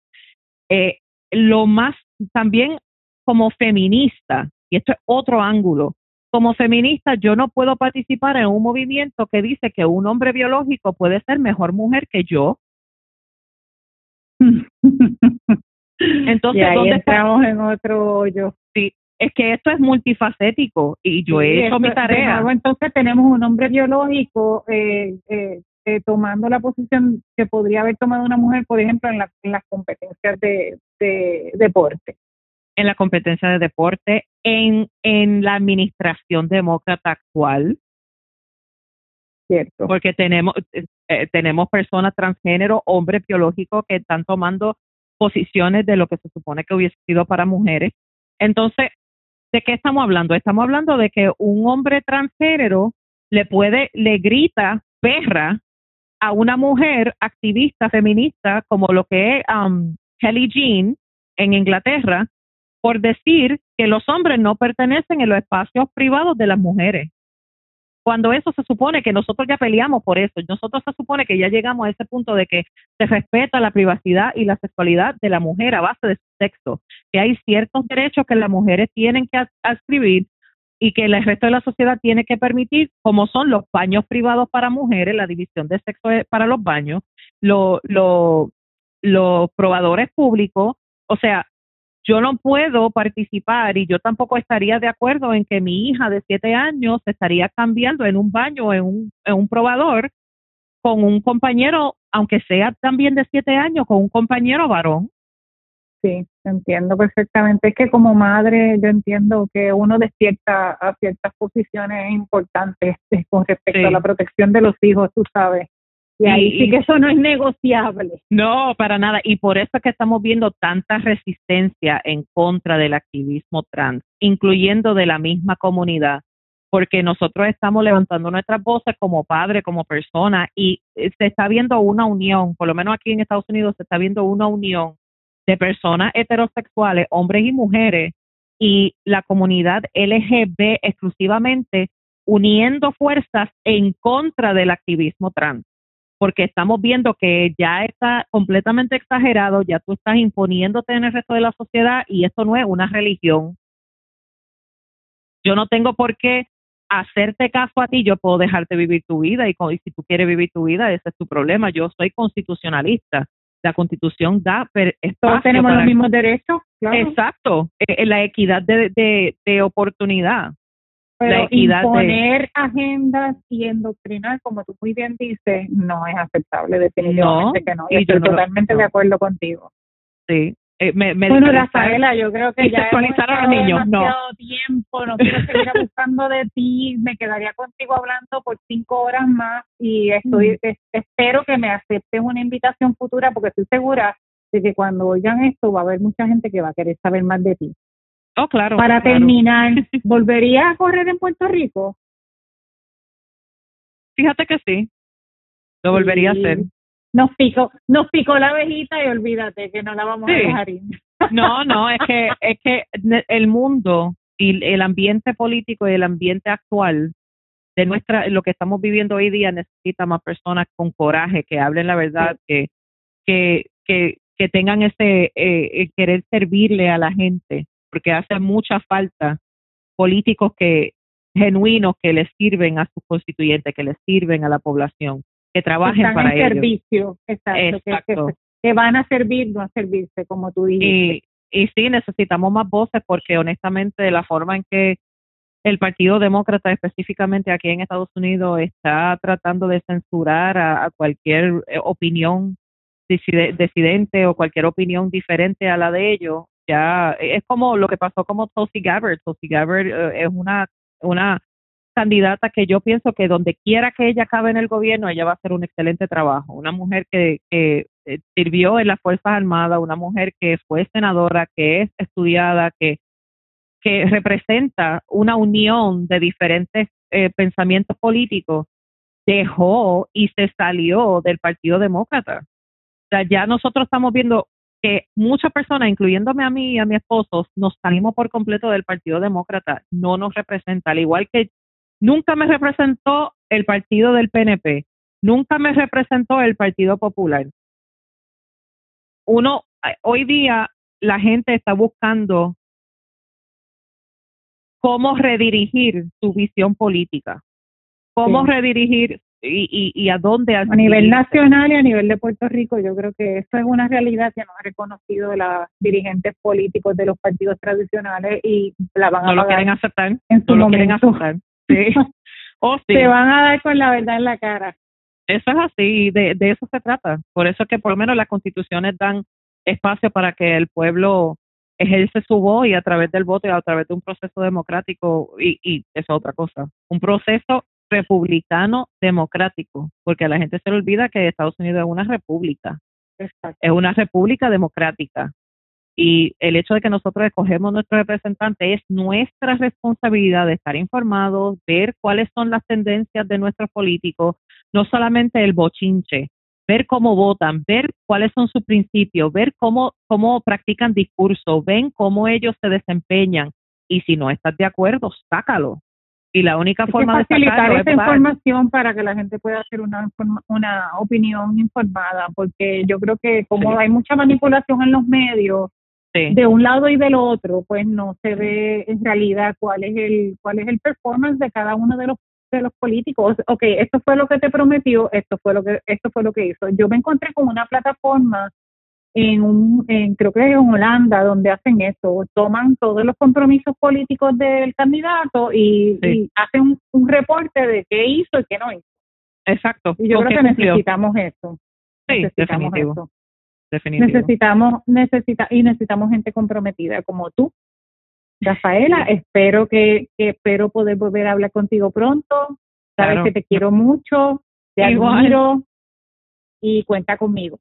Eh, lo más también como feminista, y esto es otro ángulo, como feminista yo no puedo participar en un movimiento que dice que un hombre biológico puede ser mejor mujer que yo. Entonces, ¿dónde estamos en otro hoyo? Sí, es que esto es multifacético y yo he hecho mi tarea. entonces tenemos un hombre biológico eh, eh, eh, tomando la posición que podría haber tomado una mujer, por ejemplo, en, en las competencias de, de, deporte. En la competencia de deporte, en, en la administración demócrata actual. Cierto. Porque tenemos, tenemos personas transgénero, hombres biológicos que están tomando posiciones de lo que se supone que hubiese sido para mujeres. Entonces, ¿De qué estamos hablando? Estamos hablando de que un hombre transgénero le puede, le grita perra a una mujer activista feminista como lo que es um, Kelly Jean en Inglaterra por decir que los hombres no pertenecen en los espacios privados de las mujeres. Cuando eso se supone que nosotros ya peleamos por eso, nosotros se supone que ya llegamos a ese punto de que se respeta la privacidad y la sexualidad de la mujer a base de su sexo, que hay ciertos derechos que las mujeres tienen que adscribir y que el resto de la sociedad tiene que permitir, como son los baños privados para mujeres, la división de sexo para los baños, los probadores públicos, o sea, yo no puedo participar y yo tampoco estaría de acuerdo en que mi hija de siete años se estaría cambiando en un baño, en un, en un probador, con un compañero, aunque sea también de siete años, con un compañero varón. Sí, entiendo perfectamente. Es que como madre yo entiendo que uno despierta a ciertas posiciones importantes eh, con respecto a la protección de los hijos, tú sabes. Y ahí sí que eso no es negociable. No, para nada. Y por eso es que estamos viendo tanta resistencia en contra del activismo trans, incluyendo de la misma comunidad, porque nosotros estamos levantando nuestras voces como padre, como persona, y eh, se está viendo una unión, por lo menos aquí en Estados Unidos se está viendo una unión de personas heterosexuales, hombres y mujeres, y la comunidad LGB exclusivamente uniendo fuerzas en contra del activismo trans porque estamos viendo que ya está completamente exagerado, ya tú estás imponiéndote en el resto de la sociedad y esto no es una religión. Yo no tengo por qué hacerte caso a ti, yo puedo dejarte vivir tu vida y, si tú quieres vivir tu vida, ese es tu problema. Yo soy constitucionalista. La constitución da... Todos tenemos los mismos derechos. Exacto, eh, la equidad de, de oportunidad. Pero imponer agendas y endoctrinar, como tú muy bien dices, no es aceptable, definitivamente que no. Y estoy totalmente de acuerdo contigo. Sí. Eh, me, bueno, Rafaela, yo creo que ya a niños, no. tiempo, no quiero seguir buscando de ti, me quedaría contigo hablando por cinco horas más y estoy mm. espero que me aceptes una invitación futura porque estoy segura de que cuando oigan esto va a haber mucha gente que va a querer saber más de ti. Oh, claro. Para terminar, ¿volvería a correr en Puerto Rico? Fíjate que sí. Lo volvería a hacer. Nos picó, nos picó la abejita y olvídate que no la vamos a dejar ir. No, no, es que es que el mundo y el ambiente político y el ambiente actual de nuestra lo que estamos viviendo hoy día necesita más personas con coraje que hablen la verdad, que que que que tengan ese eh, querer servirle a la gente porque hace mucha falta políticos que genuinos que les sirven a sus constituyentes, que les sirven a la población, que trabajen para en servicio, exacto, Que, van a servir, no a servirse, como tú dices. Y, y sí, necesitamos más voces porque honestamente la forma en que el Partido Demócrata específicamente aquí en Estados Unidos está tratando de censurar a, cualquier eh, opinión disidente o cualquier opinión diferente a la de ellos, ya es como lo que pasó como Tulsi Gabbard. Tulsi Gabbard eh, es una, una candidata que yo pienso que donde quiera que ella acabe en el gobierno, ella va a hacer un excelente trabajo. Una mujer que, que eh, sirvió en las Fuerzas Armadas, una mujer que fue senadora, que es estudiada, que, que representa una unión de diferentes eh, pensamientos políticos, dejó y se salió del Partido Demócrata. O sea, ya nosotros estamos viendo que muchas personas, incluyéndome a mí y a mi esposo, nos salimos por completo del Partido Demócrata, no nos representa, al igual que nunca me representó el partido del PNP, nunca me representó el Partido Popular. Uno, hoy día la gente está buscando cómo redirigir su visión política, cómo redirigir y, y, a dónde a nivel nacional y a nivel de Puerto Rico yo creo que eso es una realidad que no ha reconocido los dirigentes políticos de los partidos tradicionales y la van a no lo quieren aceptar no lo quieren aceptar sí. oh, sí. se van a dar con la verdad en la cara. Eso es así de, de eso se trata. Por eso es que por lo menos las constituciones dan espacio para que el pueblo ejerce su voz y a través del voto y a través de un proceso democrático y, y eso es otra cosa. Un proceso republicano democrático, porque a la gente se le olvida que Estados Unidos es una república, es una república democrática. Y el hecho de que nosotros escogemos nuestro representante es nuestra responsabilidad de estar informados, ver cuáles son las tendencias de nuestros políticos, no solamente el bochinche, ver cómo votan, ver cuáles son sus principios, ver cómo, cómo practican discurso, ven cómo ellos se desempeñan. Y si no estás de acuerdo, sácalo, y la única forma de facilitar esa información para que la gente pueda hacer una una opinión informada porque yo creo que como hay mucha manipulación en los medios de un lado y del otro, pues no se ve en realidad cuál es el cuál es el performance de cada uno de los de los políticos. Ok, esto fue lo que te prometió, esto fue lo que esto fue lo que hizo. Yo me encontré con una plataforma en un en, creo que en Holanda donde hacen eso, toman todos los compromisos políticos del candidato y, hacen un, reporte de qué hizo y qué no hizo. Exacto. Y yo creo que necesitamos eso. Sí, necesitamos definitivo. Necesitamos, necesita, y necesitamos gente comprometida como tú, Rafaela. Espero que, espero poder volver a hablar contigo pronto. Sabes que te quiero mucho, te admiro y cuenta conmigo.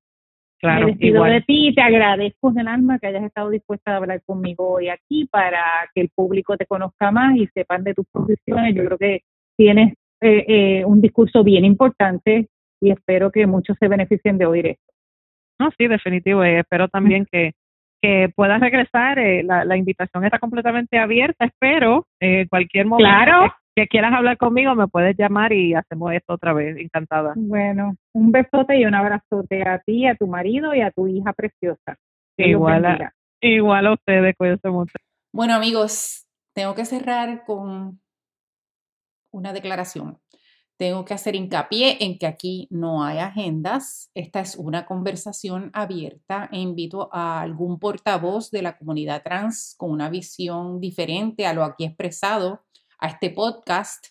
Claro, Me despido de ti y te agradezco en el alma que hayas estado dispuesta a hablar conmigo hoy aquí para que el público te conozca más y sepan de tus posiciones. Yo creo que tienes eh, eh, un discurso bien importante y espero que muchos se beneficien de oír esto. No, sí, definitivo. Y espero también que, que puedas regresar. Eh, la, la invitación está completamente abierta. Espero eh, cualquier momento claro. Que, quieras hablar conmigo, me puedes llamar y hacemos esto otra vez. Encantada. Bueno, un besote y un abrazote a ti, a tu marido y a tu hija preciosa. igual a, igual a ustedes, cuídense mucho. Bueno, amigos, tengo que cerrar con una declaración. Tengo que hacer hincapié en que aquí no hay agendas. Esta es una conversación abierta e invito a algún portavoz de la comunidad trans con una visión diferente a lo aquí expresado a este podcast.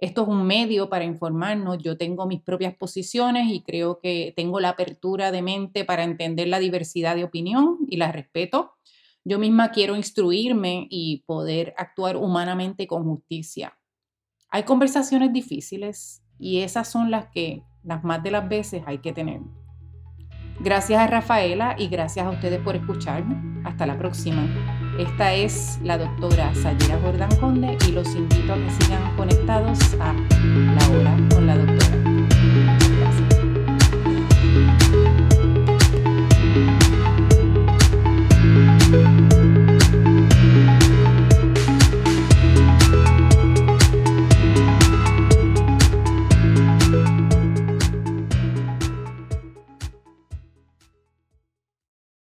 Esto es un medio para informarnos. Yo tengo mis propias posiciones y creo que tengo la apertura de mente para entender la diversidad de opinión y la respeto. Yo misma quiero instruirme y poder actuar humanamente con justicia. Hay conversaciones difíciles y esas son las que las más de las veces hay que tener. Gracias a Rafaela y gracias a ustedes por escucharme. Hasta la próxima. Esta es la doctora Sayira Jordán Conde y los invito a que sigan conectados a La Hora con la Doctora.